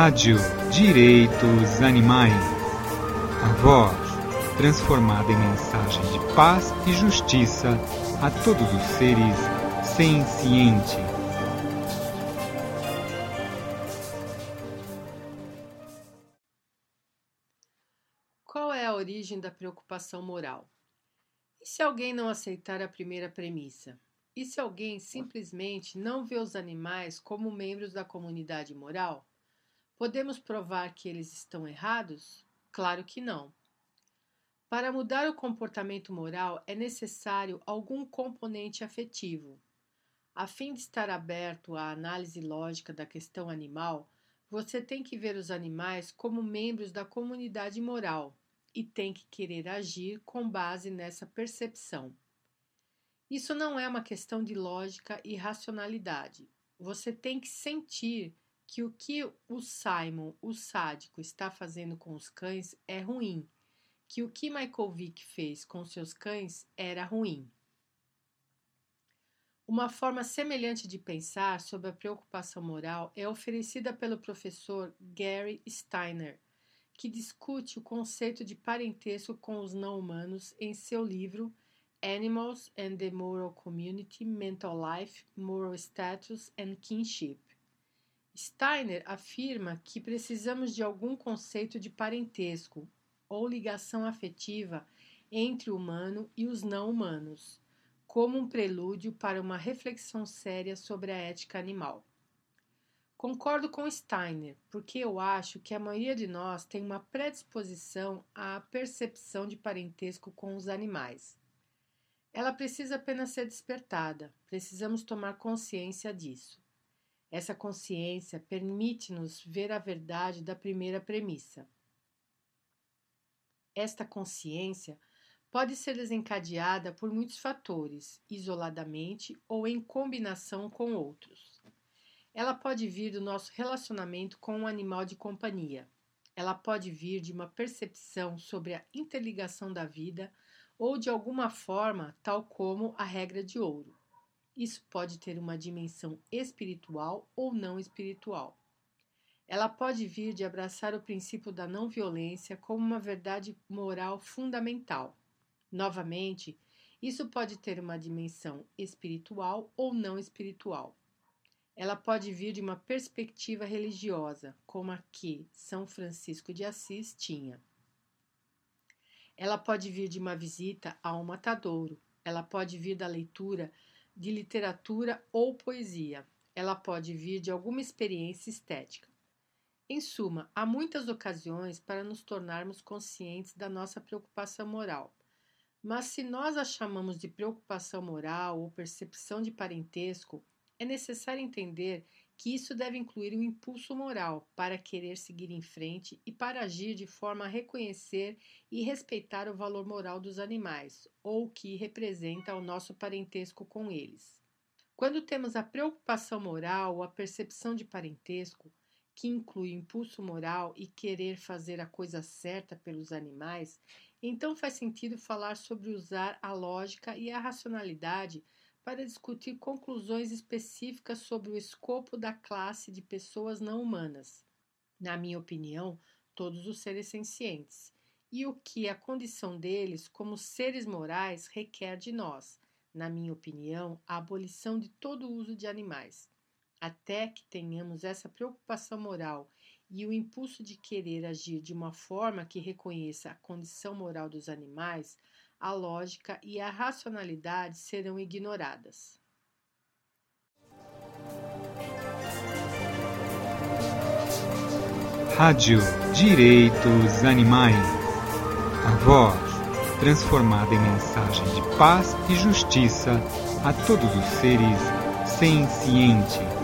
Rádio Direitos Animais. A voz transformada em mensagem de paz e justiça a todos os seres sencientes. Qual é a origem da preocupação moral? E se alguém não aceitar a primeira premissa? E se alguém simplesmente não vê os animais como membros da comunidade moral? Podemos provar que eles estão errados? Claro que não. Para mudar o comportamento moral é necessário algum componente afetivo. A fim de estar aberto à análise lógica da questão animal, você tem que ver os animais como membros da comunidade moral e tem que querer agir com base nessa percepção. Isso não é uma questão de lógica e racionalidade. Você tem que sentir que o que o Simon, o sádico, está fazendo com os cães é ruim, que o que Michael Vick fez com seus cães era ruim. Uma forma semelhante de pensar sobre a preocupação moral é oferecida pelo professor Gary Steiner, que discute o conceito de parentesco com os não-humanos em seu livro Animals and the Moral Community, Mental Life, Moral Status and Kinship. Steiner afirma que precisamos de algum conceito de parentesco ou ligação afetiva entre o humano e os não humanos, como um prelúdio para uma reflexão séria sobre a ética animal. Concordo com Steiner, porque eu acho que a maioria de nós tem uma predisposição à percepção de parentesco com os animais. Ela precisa apenas ser despertada, precisamos tomar consciência disso. Essa consciência permite-nos ver a verdade da primeira premissa. Esta consciência pode ser desencadeada por muitos fatores, isoladamente ou em combinação com outros. Ela pode vir do nosso relacionamento com um animal de companhia. Ela pode vir de uma percepção sobre a interligação da vida ou de alguma forma, tal como a regra de ouro. Isso pode ter uma dimensão espiritual ou não espiritual. Ela pode vir de abraçar o princípio da não violência como uma verdade moral fundamental. Novamente, isso pode ter uma dimensão espiritual ou não espiritual. Ela pode vir de uma perspectiva religiosa, como a que São Francisco de Assis tinha. Ela pode vir de uma visita a um matadouro. Ela pode vir da leitura de literatura ou poesia. Ela pode vir de alguma experiência estética. Em suma, há muitas ocasiões para nos tornarmos conscientes da nossa preocupação moral. Mas se nós a chamamos de preocupação moral ou percepção de parentesco, é necessário entender que isso deve incluir um impulso moral para querer seguir em frente e para agir de forma a reconhecer e respeitar o valor moral dos animais, ou que representa o nosso parentesco com eles. Quando temos a preocupação moral ou a percepção de parentesco, que inclui impulso moral e querer fazer a coisa certa pelos animais, então faz sentido falar sobre usar a lógica e a racionalidade para discutir conclusões específicas sobre o escopo da classe de pessoas não humanas. Na minha opinião, todos os seres sencientes e o que a condição deles como seres morais requer de nós, na minha opinião, a abolição de todo o uso de animais. Até que tenhamos essa preocupação moral e o impulso de querer agir de uma forma que reconheça a condição moral dos animais, a lógica e a racionalidade serão ignoradas. Rádio Direitos Animais a voz, transformada em mensagem de paz e justiça a todos os seres sencientes.